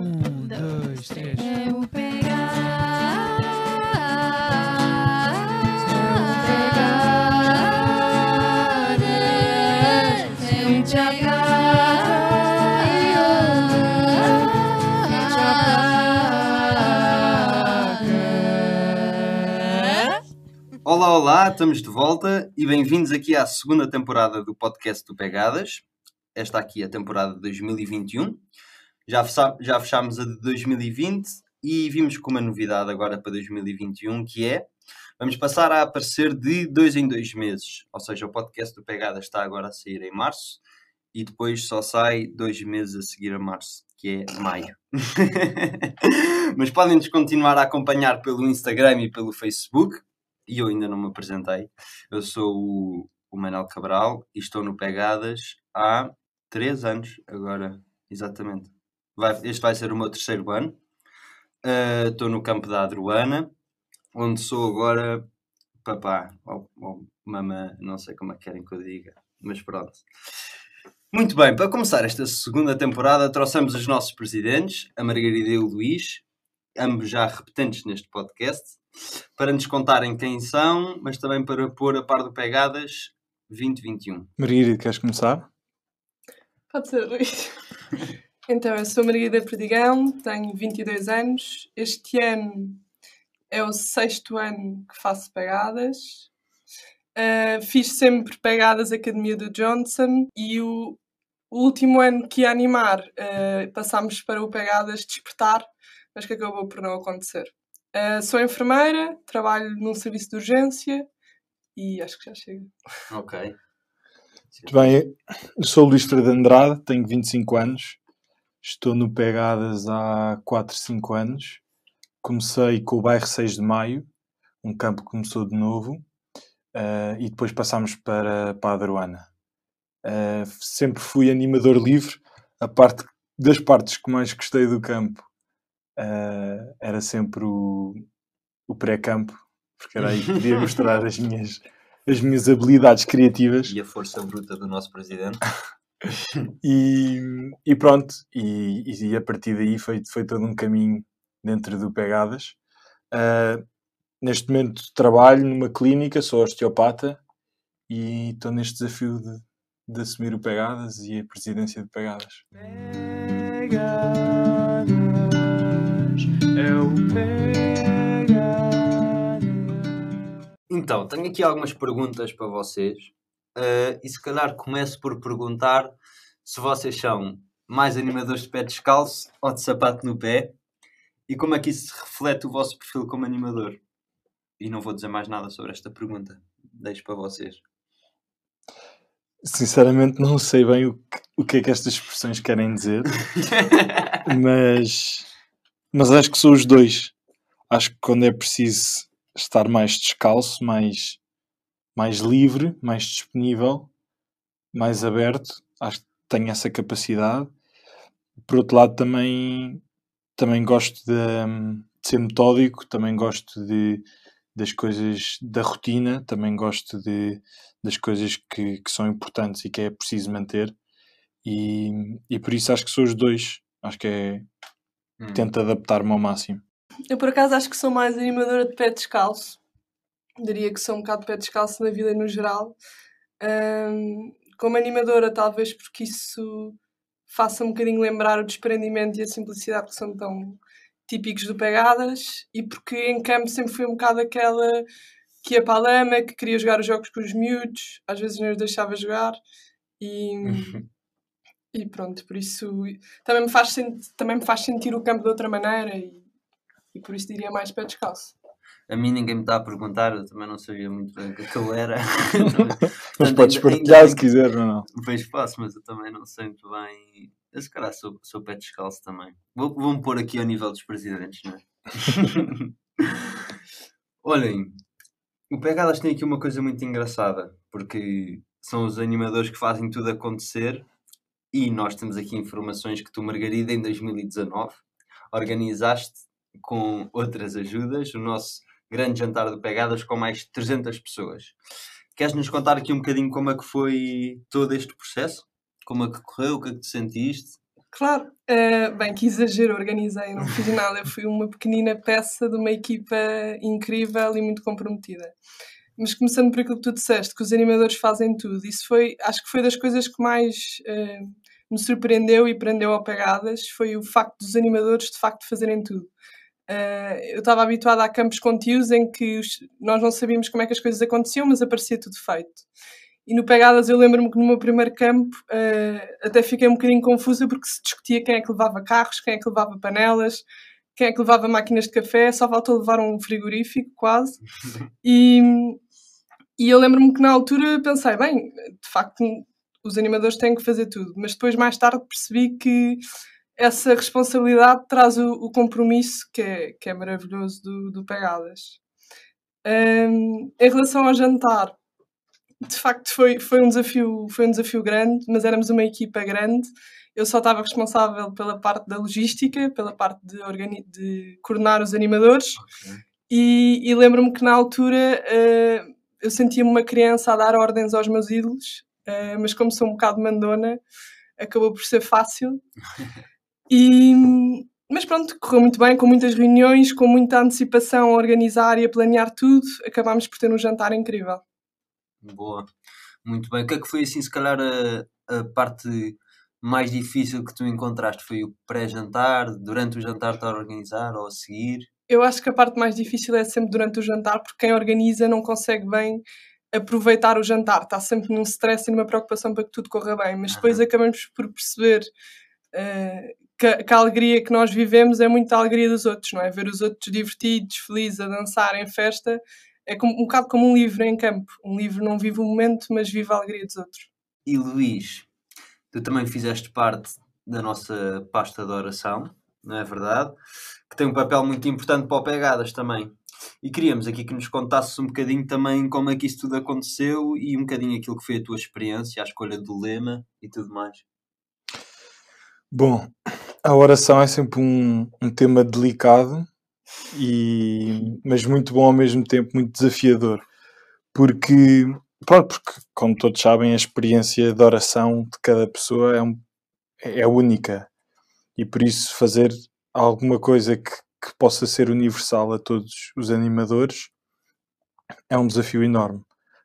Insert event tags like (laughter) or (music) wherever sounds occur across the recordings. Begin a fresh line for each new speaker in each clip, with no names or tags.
Um, dois, três.
É o pegar.
Olá, olá, estamos de volta e bem-vindos aqui à segunda temporada do podcast do Pegadas. Esta aqui é a temporada de 2021. Já, já fechámos a de 2020 e vimos com uma novidade agora para 2021 que é vamos passar a aparecer de dois em dois meses. Ou seja, o podcast do Pegadas está agora a sair em março e depois só sai dois meses a seguir a março, que é maio. (laughs) Mas podem-nos continuar a acompanhar pelo Instagram e pelo Facebook e eu ainda não me apresentei. Eu sou o, o Manuel Cabral e estou no Pegadas há três anos agora, exatamente. Vai- este vai ser o meu terceiro ano. Ah, Estou no campo da Adruana, onde sou agora papá ou, ou mamã, não sei como é que querem que eu diga, mas pronto. Muito bem, para começar esta segunda temporada, trouxemos os nossos presidentes, a Margarida e o Luís, ambos já repetentes neste podcast, para nos contarem quem são, mas também para pôr a par do Pegadas 2021.
Margarida, queres começar?
Pode ser, Luís. Então, eu sou Margarida Perdigão, tenho 22 anos. Este ano é o sexto ano que faço pegadas. Uh, fiz sempre pegadas Academia do Johnson e o, o último ano que ia animar uh, passámos para o Pegadas Despertar, mas que acabou por não acontecer. Uh, sou enfermeira, trabalho num serviço de urgência e acho que já chega.
Ok.
Muito bem, eu sou o Luís Freire de Andrade, tenho 25 anos, estou no Pegadas há 4, 5 anos. Comecei com o bairro 6 de Maio, um campo que começou de novo, eh, e depois passámos para, para a Adruana. Eh, sempre fui animador livre, a parte das partes que mais gostei do campo eh, era sempre o, o pré-campo, porque era aí que podia mostrar as minhas, as minhas habilidades criativas. (laughs)
E a força bruta do nosso presidente. (laughs)
E, e pronto, e, e a partir daí foi, foi todo um caminho dentro do Pegadas. Ah, neste momento trabalho numa clínica, sou osteopata e estou neste desafio de, de assumir o Pegadas e a presidência de Pegadas. é o
Então, tenho aqui algumas perguntas para vocês. Eh, e se calhar começo por perguntar se vocês são mais animadores de pé descalço ou de sapato no pé e como é que isso reflete o vosso perfil como animador. E não vou dizer mais nada sobre esta pergunta. Deixo para vocês.
Sinceramente não sei bem o que, o que é que estas expressões querem dizer. (laughs) mas, mas acho que sou os dois. Acho que quando é preciso estar mais descalço, mais, mais livre, mais disponível, mais aberto, acho que tenho essa capacidade. Por outro lado, também, também gosto de, de ser metódico, também gosto de, das coisas da rotina, também gosto de, das coisas que, que são importantes e que é preciso manter. E, e por isso acho que sou os dois. Acho que é.
Hum.
Tento adaptar-me ao máximo.
Eu, por acaso, acho que sou mais animadora de pé descalço. Diria que sou um bocado pé descalço na vida no geral. Ahm, como animadora, talvez porque isso faça um bocadinho lembrar o desprendimento e a simplicidade que são tão típicos do Pegadas e porque em campo sempre fui um bocado aquela que ia para a lama, que queria jogar os jogos com os miúdos, às vezes não os deixava jogar e, e pronto, por isso também me faz, também me faz sentir o campo de outra maneira e, e por isso diria mais pé descalço.
A mim ninguém me está a perguntar, eu também não sabia muito bem o que é eu era. (laughs)
Mas podes partilhar se quiser ou não.
Pois posso, mas eu também não sei muito bem. Eu se calhar sou, sou pé descalço também. Vou- Vou-me pôr aqui ao nível dos presidentes, não é? (laughs) Olhem, o Pegadas tem aqui uma coisa muito engraçada, porque são os animadores que fazem tudo acontecer e nós temos aqui informações que tu, Margarida, em 2019, organizaste com outras ajudas o nosso grande jantar de Pegadas com mais de 300 pessoas. Queres nos contar aqui um bocadinho como é que foi todo este processo? Como é que correu? O que é que te sentiste?
Claro. Eh, bem, que exagero, organizei, não fiz nada. Eu fui uma pequenina peça de uma equipa incrível e muito comprometida. Mas começando por aquilo que tu disseste, que os animadores fazem tudo, isso foi, acho que foi das coisas que mais eh, me surpreendeu e prendeu ao pegadas, foi o facto dos animadores de facto fazerem tudo. Eh, eu estava habituada a campos com tios em que os- nós não sabíamos como é que as coisas aconteciam, mas aparecia tudo feito. E no Pegadas eu lembro-me que no meu primeiro campo eh, até fiquei um bocadinho confusa porque se discutia quem é que levava carros, quem é que levava panelas, quem é que levava máquinas de café, só faltou levar um frigorífico quase. (laughs) E, e eu lembro-me que na altura pensei, bem, de facto os animadores têm que fazer tudo, mas depois mais tarde percebi que essa responsabilidade traz o, o compromisso que é, que é maravilhoso do, do Pegadas. Hum, em relação ao jantar, de facto foi, foi, um desafio, foi um desafio grande, mas éramos uma equipa grande. Eu só estava responsável pela parte da logística, pela parte de, organi- de coordenar os animadores. E, e lembro-me que na altura eh, eu sentia-me uma criança a dar ordens aos meus ídolos, eh, mas como sou um bocado mandona, acabou por ser fácil. (laughs) E, mas pronto, correu muito bem, com muitas reuniões, com muita antecipação a organizar e a planear tudo, acabámos por ter um jantar incrível.
Boa. Muito bem. O que é que foi assim, se calhar, a, a parte mais difícil que tu encontraste? Foi o pré-jantar, durante o jantar estar a organizar ou a seguir?
Eu acho que a parte mais difícil é sempre durante o jantar, porque quem organiza não consegue bem aproveitar o jantar, está sempre num stress e numa preocupação para que tudo corra bem, mas depois
Aham.
acabamos por perceber eh, que, a- que a alegria que nós vivemos é muito a alegria dos outros, não é? Ver os outros divertidos, felizes, a dançar em festa, é como- um bocado como um livro em campo. Um livro não vive o momento, mas vive a alegria dos outros.
E Luís, tu também fizeste parte da nossa pasta de oração, não é verdade? Que tem um papel muito importante para o Pegadas também. E queríamos aqui que nos contasses um bocadinho também como é que isso tudo aconteceu e um bocadinho aquilo que foi a tua experiência, a escolha do lema e tudo mais.
Bom, a oração é sempre um, um tema delicado, e, mas muito bom ao mesmo tempo, muito desafiador. Porque, pá, porque, como todos sabem, a experiência de oração de cada pessoa é, um- é única. E por isso fazer alguma coisa que, que possa ser universal a todos os animadores é um desafio enorme.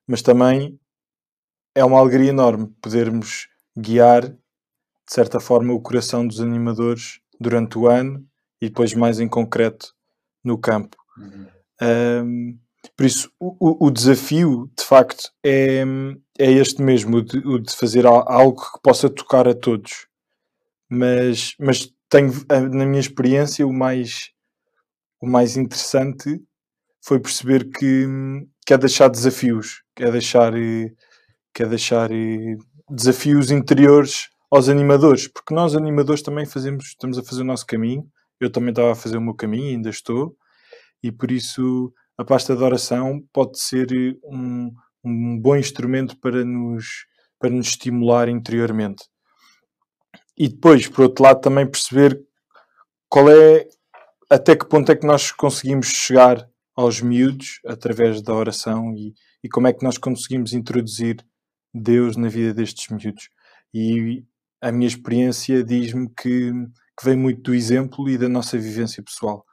Mas também é uma alegria enorme podermos guiar de certa forma, o coração dos animadores durante o ano e depois, mais em concreto, no campo. Ahm, por isso, o, o- desafio, de facto, é, é este mesmo, o de, o de fazer al- algo que possa tocar a todos. Mas, mas tenho, na minha experiência, o mais, o mais interessante foi perceber que, que é deixar desafios, que é deixar, que é deixar eh, desafios interiores aos animadores, porque nós animadores também fazemos, estamos a fazer o nosso caminho, eu também estava a fazer o meu caminho, ainda estou, e por isso a pasta de oração pode ser eh, um, um bom instrumento para nos, para nos estimular interiormente. E depois, por outro lado, também perceber qual é, até que ponto é que nós conseguimos chegar aos miúdos através da oração e, e como é que nós conseguimos introduzir Deus na vida destes miúdos. E a minha experiência diz-me que, que vem muito do exemplo e da nossa vivência pessoal.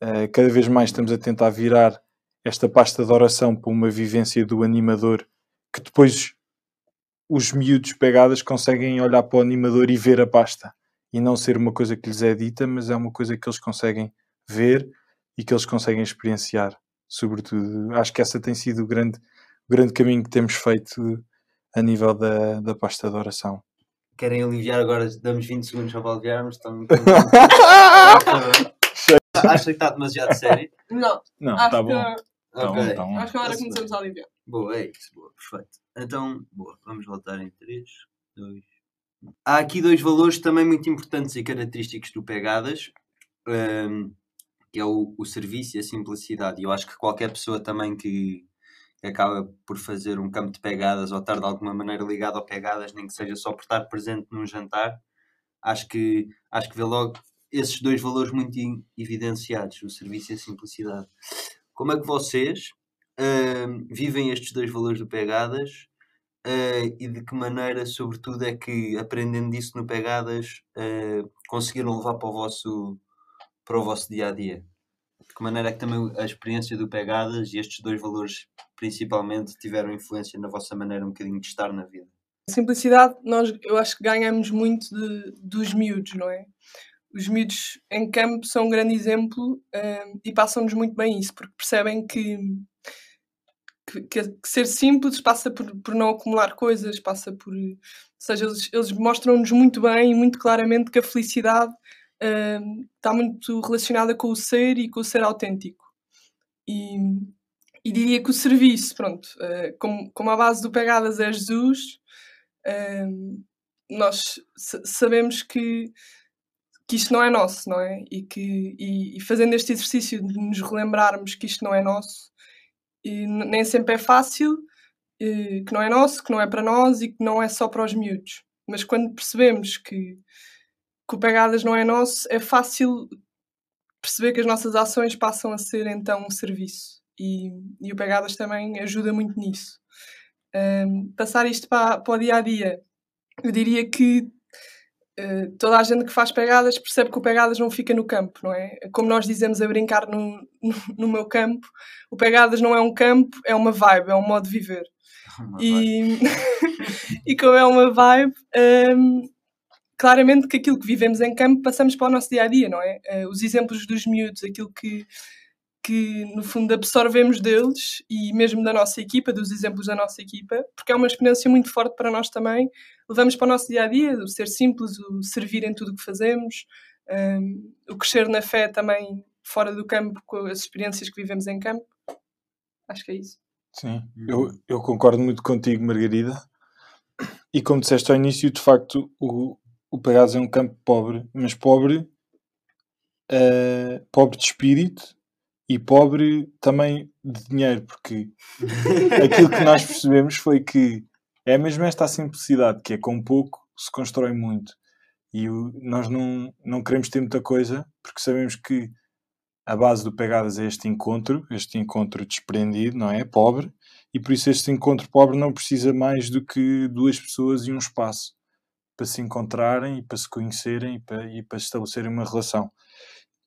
Eh, cada vez mais estamos a tentar virar esta pasta de oração para uma vivência do animador que depois os miúdos pegadas conseguem olhar para o animador e ver a pasta e não ser uma coisa que lhes é dita, mas é uma coisa que eles conseguem ver e que eles conseguem experienciar, sobretudo. Acho que essa tem sido o grande, grande caminho que temos feito a nível da, da pasta de oração.
Querem aliviar agora? Damos 20 segundos para aliviarmos. Estão... (laughs) Acha que está demasiado sério?
Não,
Não,
acho,
tá
que,
bom. Tá
Ok.
bom, tá bom.
acho que agora começamos a aliviar.
Boa, é isso, boa, perfeito. Então, boa, vamos voltar em 3, 2. Há aqui dois valores também muito importantes e característicos do Pegadas, hum, que é o, o serviço e a simplicidade. E eu acho que qualquer pessoa também que, que acaba por fazer um campo de pegadas ou estar de alguma maneira ligado ao pegadas, nem que seja só por estar presente num jantar, acho que, acho que vê logo esses dois valores muito evidenciados, o serviço e a simplicidade. Como é que vocês hum, vivem estes dois valores do Pegadas eh, e de que maneira, sobretudo, é que aprendendo disso no Pegadas eh, conseguiram levar para o vosso para o vosso dia a dia? De que maneira é que também a experiência do Pegadas e estes dois valores principalmente tiveram influência na vossa maneira um bocadinho de estar na vida?
Simplicidade, nós, eu acho que ganhamos muito de- dos miúdos, não é? Os miúdos em campo são um grande exemplo hum, e passam-nos muito bem isso, porque percebem que, que, que- ser simples passa por, por não acumular coisas, passa por. Ou seja, eles, eles mostram-nos muito bem e muito claramente que a felicidade hum, está muito relacionada com o ser e com o ser autêntico. E, e diria que o serviço, pronto, eh, como, como a base do Pegadas é Jesus, hum, nós sa- sabemos que, que isto não é nosso, não é? E, que, e, e fazendo este exercício de nos relembrarmos que isto não é nosso, e nem sempre é fácil, eh, que não é nosso, que não é para nós e que não é só para os miúdos. Mas quando percebemos que, que o Pegadas não é nosso, é fácil perceber que as nossas ações passam a ser então um serviço. E, e o Pegadas também ajuda muito nisso. Um, passar isto para, para o dia a dia, eu diria que eh, toda a gente que faz pegadas percebe que o pegadas não fica no campo, não é? Como nós dizemos a brincar no, no, (laughs) no meu campo, o pegadas não é um campo, é uma vibe, é um modo de viver. (laughs) E, (laughs) e como é uma vibe, hum, claramente que aquilo que vivemos em campo passamos para o nosso dia a dia, não é? Eh, os exemplos dos miúdos, aquilo que, que no fundo absorvemos deles e mesmo da nossa equipa, dos exemplos da nossa equipa, porque é uma experiência muito forte para nós também. Levamos para o nosso dia a dia, o ser simples, o servir em tudo o que fazemos, hum, o crescer na fé também fora do campo com as experiências que vivemos em campo. Acho que é isso.
Sim, eu, eu concordo muito contigo, Margarida. E como disseste ao início, de facto, o, o Pegasus é um campo pobre, mas pobre, eh, pobre de espírito e pobre também de dinheiro, porque aquilo que nós percebemos foi que é mesmo esta simplicidade, que é com pouco se constrói muito. E o- nós não, não queremos ter muita coisa, porque sabemos que a base do Pegadas é este encontro, este encontro desprendido, não é? Pobre, e por isso este encontro pobre não precisa mais do que duas pessoas e um espaço para se encontrarem e para se conhecerem e para, e para estabelecerem uma relação.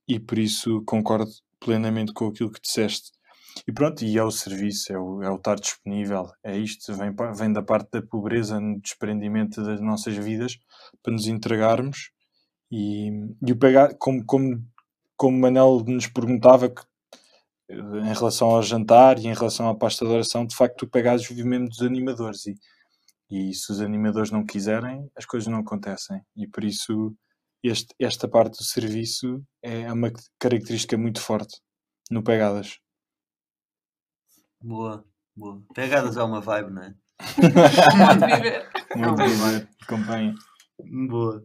E por isso concordo plenamente com aquilo que disseste. E pronto, e é o serviço, é o, é o estar disponível, é isto, vem, vem da parte da pobreza no desprendimento das nossas vidas para nos entregarmos. E, e o pegar, como, como, como Manel nos perguntava que, eh, em relação ao jantar e em relação à pasta de oração, de facto o Pegasus vive mesmo dos animadores. E, e se os animadores não quiserem, as coisas não acontecem. E por isso este, esta parte do serviço é uma característica muito forte no Pegadas.
Boa, boa. Pegadas é uma vibe, não é?
De (laughs) viver.
Muito bem, acompanha.
Boa.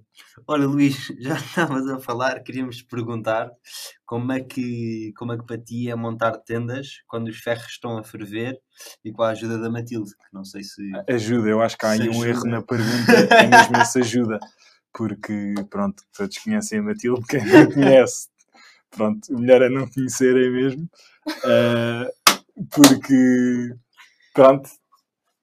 Olha, Luís, já (laughs) estavas a falar, queríamos te perguntar como é que, como é que para ti é montar tendas quando os ferros estão a ferver e com a ajuda da Matilde, que não sei se.
Ajuda, eu acho que há aí um
ajuda.
erro na pergunta, é mesmo esse ajuda, (laughs) porque pronto, todos conhecem a Matilde, quem não conhece, pronto, o melhor é não conhecerem mesmo, eh, porque pronto,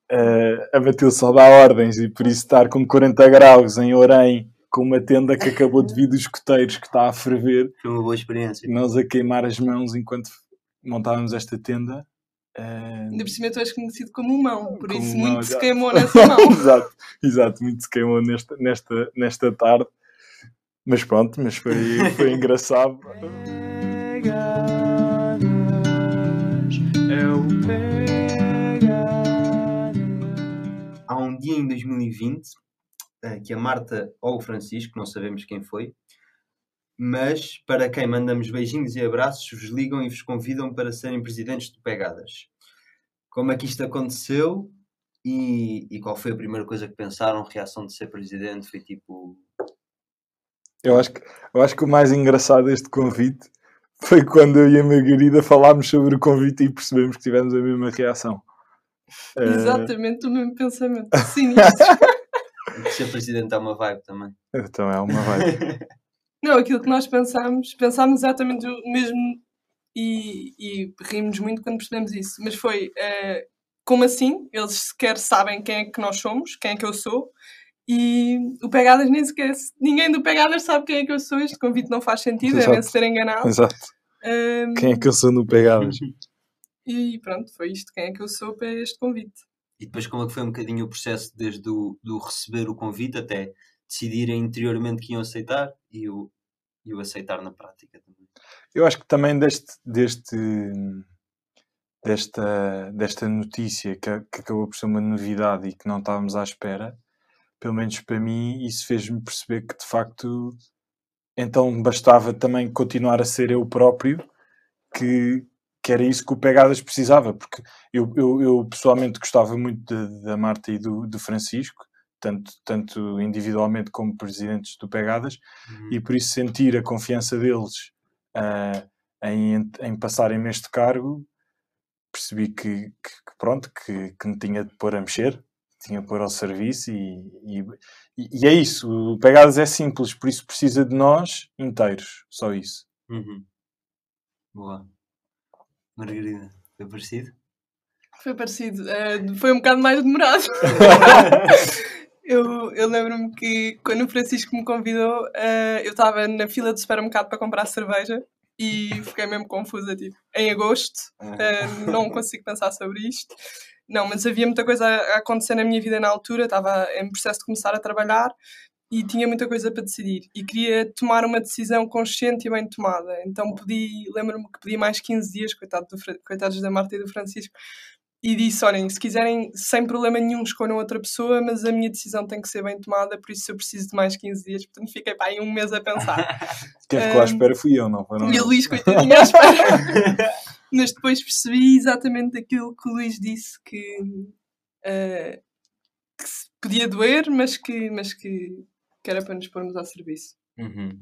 eh, a Matilde só dá ordens e por isso estar com 40 graus em Orém com uma tenda que acabou de vir dos escoteiros que está a ferver,
Foi uma boa experiência.
nós a queimar as mãos enquanto montávamos esta tenda.
Ainda por cima tu és conhecido como um mão, por
Como
isso
um mão,
muito se
já.
queimou (laughs) nessa mão.
exato, exato, muito se queimou nesta, nesta, nesta tarde. Mas pronto, mas foi, foi engraçado. É o
Há um dia em 2020 eh, que a Marta ou o Francisco, não sabemos quem foi, mas para quem mandamos beijinhos e abraços, vos ligam e vos convidam para serem presidentes do Pegadas. Como é que isto aconteceu e, e qual foi a primeira coisa que pensaram? Reação de ser presidente? Foi tipo.
Eu acho, que, eu acho que o mais engraçado deste convite foi quando eu e a Margarida falámos sobre o convite e percebemos que tivemos a mesma reação. Eh,
Exatamente o mesmo pensamento. Sinistro.
que (laughs) Ser presidente é uma vibe também.
então é uma vibe. (laughs)
Não, aquilo que nós pensámos, pensámos exatamente o mesmo e, e rimos muito quando percebemos isso. Mas foi, eh, como assim? Eles sequer sabem quem é que nós somos, quem é que eu sou. E o Pegadas nem sequer. Ninguém do Pegadas sabe quem é que eu sou. Este convite não faz sentido,
Exato.
devem ser enganados.
Exato.
Ahm,
Quem é que eu sou no Pegadas? (laughs)
E pronto, foi isto. Quem é que eu sou para este convite?
E depois como é que foi um bocadinho o processo desde o do receber o convite até decidirem interiormente que iam aceitar e o, e o aceitar na prática também.
Eu acho que também deste, deste, desta, desta notícia que, que acabou por ser uma novidade e que não estávamos à espera, pelo menos para mim, isso fez-me perceber que de facto então bastava também continuar a ser eu próprio, que, que era isso que o Pegadas precisava, porque eu, eu, eu pessoalmente gostava muito da Marta e do, do Francisco, tanto, tanto individualmente como presidentes do Pegadas, e por isso sentir a confiança deles ah, em, em passarem-me este cargo, percebi que, que- que pronto, que, que me tinha de pôr a mexer, tinha de pôr ao serviço e, e, e é isso, o Pegadas é simples, por isso precisa de nós inteiros, só isso.
Uhum. Boa. Margarida, foi parecido?
Foi parecido. eh, foi um bocado mais demorado. (laughs) (laughs) eu eu lembro-me que quando o Francisco me convidou, eh, eu estava na fila do supermercado para comprar cerveja e fiquei mesmo confusa, tipo, em agosto, eh, não consigo pensar sobre isto. Não, mas havia muita coisa a acontecer na minha vida na altura, estava em processo de começar a trabalhar e tinha muita coisa para decidir e queria tomar uma decisão consciente e bem tomada. Então pedi, lembro-me que pedi mais 15 dias, coitado do coitados da Marta e do Francisco, e disse: olhem, se quiserem, sem problema nenhum, escolham outra pessoa, mas a minha decisão tem que ser bem tomada, por isso eu preciso de mais 15 dias. Portanto, fiquei pá, aí um mês a pensar. (laughs)
Quem ficou à
Ahm,
espera fui eu, não foi? Não,
E o Luís, coitadinho, à espera. (laughs) Mas depois percebi exatamente aquilo que o Luís disse, que, eh, que se podia doer, mas que, mas que, que era para nos pormos ao serviço.
Uhum.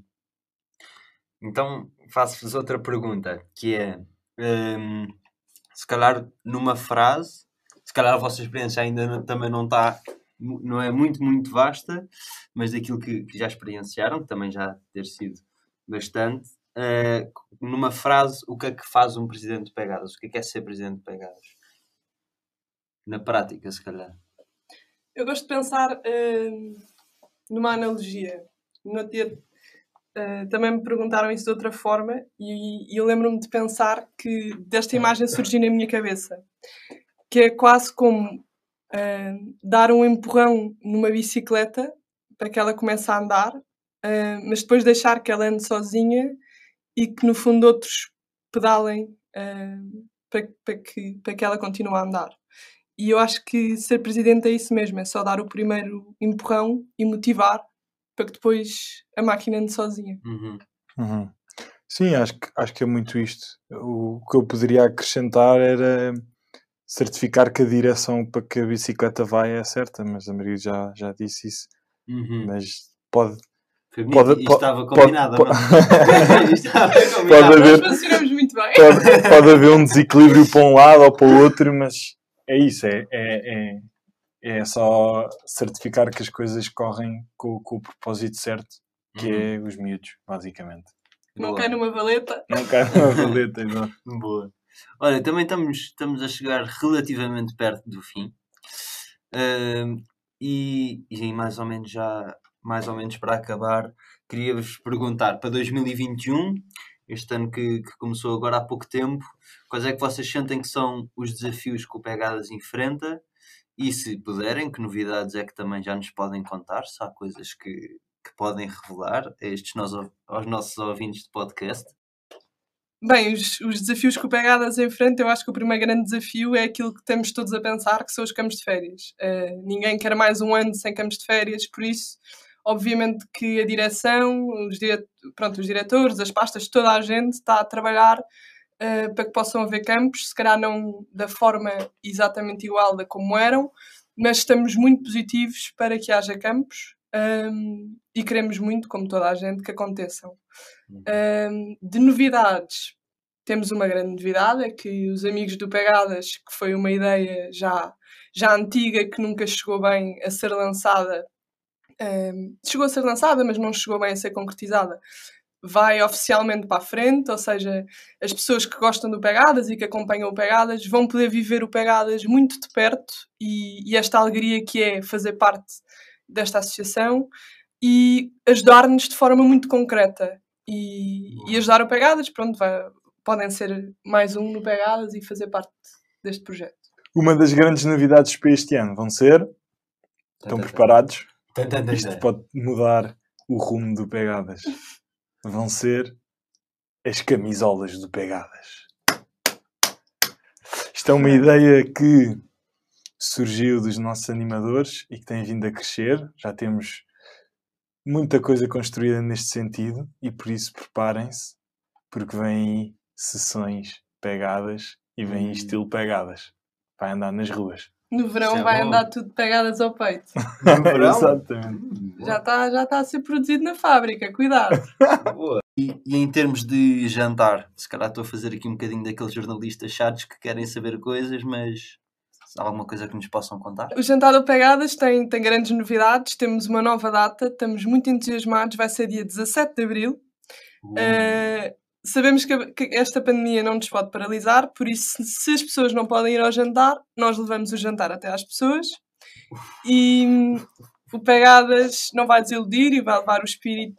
Então faço-vos outra pergunta, que é hum, se calhar numa frase, se calhar a vossa experiência ainda não- também não está, não é muito, muito vasta, mas daquilo que, que já experienciaram, que também já ter sido bastante, eh, numa frase, o que é que faz um presidente de pegadas? O que é que é ser presidente de pegadas? Na prática, se calhar.
Eu gosto de pensar hum, numa analogia. No dia eh, também me perguntaram isso de outra forma e, e eu lembro-me de pensar que desta imagem surgiu na minha cabeça. Que é quase como hum, dar um empurrão numa bicicleta para que ela comece a andar, hum, mas depois deixar que ela ande sozinha e que no fundo outros pedalem para, para que, para que ela continue a andar. E eu acho que ser presidente é isso mesmo, é só dar o primeiro empurrão e motivar para que depois a máquina ande sozinha.
Uhum.
Uhum. Sim, acho que, acho que é muito isto. O que eu poderia acrescentar era certificar que a direção para que a bicicleta vai é certa, mas a Maria já, já disse isso.
Uhum.
Mas pode,
Foi
Pode-.
Isto
po-
estava
pode-
combinado,
po-
não? Isto (laughs) (laughs) estava combinado.
Pode haver-
Nós funcionamos muito bem.
pode, pode haver um desequilíbrio para um lado ou para o outro, mas é isso, é, é, é, é só certificar que as coisas correm com, com o propósito certo, que
Uhum.
é os miúdos, basicamente.
Não
Boa.
cai numa valeta.
Não cai numa valeta, (laughs) exato.
Boa. Olha, também estamos, estamos a chegar relativamente perto do fim. Ahm, e, e mais ou menos já, mais ou menos para acabar, queria-vos perguntar para 2021, este ano que, que começou agora há pouco tempo, quais é que vocês sentem que são os desafios que o Pegadas enfrenta? E se puderem, que novidades é que também já nos podem contar, se há coisas que, que podem revelar a estes nós, aos nossos ouvintes de podcast.
Bem, os, os desafios que o Pegadas enfrenta, eu acho que o primeiro grande desafio é aquilo que temos todos a pensar, que são os campos de férias. Eh, ninguém quer mais um ano sem campos de férias, por isso, obviamente que a direção, os, dire... Pronto, os diretores, as pastas, toda a gente está a trabalhar eh, para que possam haver campos, se calhar não da forma exatamente igual da como eram, mas estamos muito positivos para que haja campos ehm, e queremos muito, como toda a gente, que aconteçam. Um, de novidades, temos uma grande novidade, é que os amigos do Pegadas, que foi uma ideia já, já antiga, que nunca chegou bem a ser lançada, um, chegou a ser lançada, mas não chegou bem a ser concretizada, vai oficialmente para a frente, ou seja, as pessoas que gostam do Pegadas e que acompanham o Pegadas vão poder viver o Pegadas muito de perto e, e esta alegria que é fazer parte desta associação e ajudar-nos de forma muito concreta. E, e ajudar o Pegadas, pronto, vai- podem ser mais um no Pegadas e fazer parte deste projeto.
Uma das grandes novidades para este ano vão ser. Estão preparados? Isto pode mudar o rumo do Pegadas. (laughs) Vão ser as camisolas do Pegadas. Isto é uma ideia que surgiu dos nossos animadores e que tem vindo a crescer. Já temos muita coisa construída neste sentido e por isso preparem-se, porque vêm aí sessões pegadas e vem
Hum.
estilo pegadas. Vai andar nas ruas.
No verão
é
vai
bom.
andar tudo pegadas ao peito. (laughs)
No verão?
Exatamente.
Já está já tá a ser produzido na fábrica, cuidado.
Boa. E, e em termos de jantar, se calhar estou a fazer aqui um bocadinho daqueles jornalistas chatos que querem saber coisas, mas há alguma coisa que nos possam contar?
O Jantar do Pegadas tem, tem grandes novidades, temos uma nova data, estamos muito entusiasmados, vai ser dia 17 de Abril. Eh, sabemos que, a- que esta pandemia não nos pode paralisar, por isso, se as pessoas não podem ir ao jantar, nós levamos o jantar até às pessoas. E hum, o Pegadas não vai desiludir e vai levar o espírito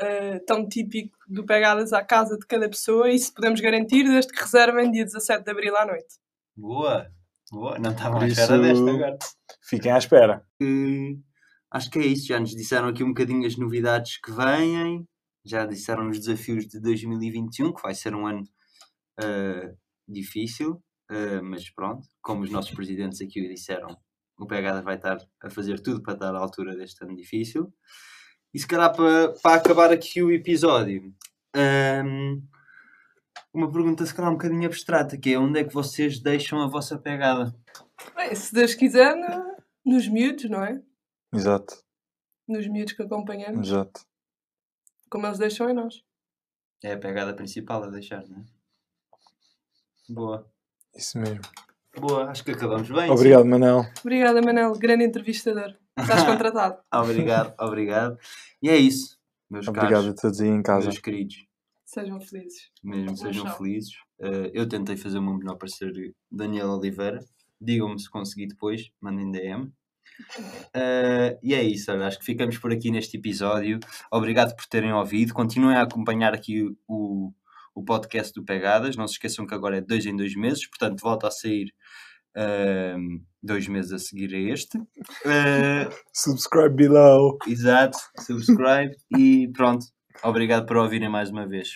eh, tão típico do Pegadas à casa de cada pessoa. Isso podemos garantir desde que reservem dia 17 de Abril à noite.
Boa, boa, não estava à espera desta agora.
Fiquem à espera.
que acho que é isso. Já nos disseram aqui um bocadinho as novidades que vêm, já disseram os desafios de 2021, que vai ser um ano ah, difícil, ah, mas pronto, como os nossos presidentes aqui o disseram, o Pegada vai estar a fazer tudo para estar à altura deste ano difícil. E se calhar para, para acabar aqui o episódio, ahm, uma pergunta se calhar um bocadinho abstrata, que é onde é que vocês deixam a vossa pegada?
Bem, se Deus quiser, no- nos miúdos, não é?
Exato,
Nos miúdos que acompanhamos,
exato.
Como eles deixam em nós.
É a pegada principal a deixar, não é? Boa.
Isso mesmo.
Boa, acho que acabamos bem.
Obrigado, Manel.
Obrigada, Manel, grande entrevistador. Estás (laughs) contratado.
sim. Obrigado, obrigado. E é isso, meus
Obrigado
caros,
a todos aí em casa.
meus queridos.
Sejam felizes.
Mesmo sejam felizes. Eh, eu tentei fazer o meu melhor parecer Daniel Oliveira. Digam-me se consegui depois, mandem DM. Eh, e é isso, olha, acho que ficamos por aqui neste episódio. Obrigado por terem ouvido. Continuem a acompanhar aqui o, o podcast do Pegadas. Não se esqueçam que agora é dois em dois meses, portanto, volta a sair ehm, dois meses a seguir a este. Eh,
Subscribe below.
exato, subscribe e pronto. Obrigado por ouvirem mais uma vez.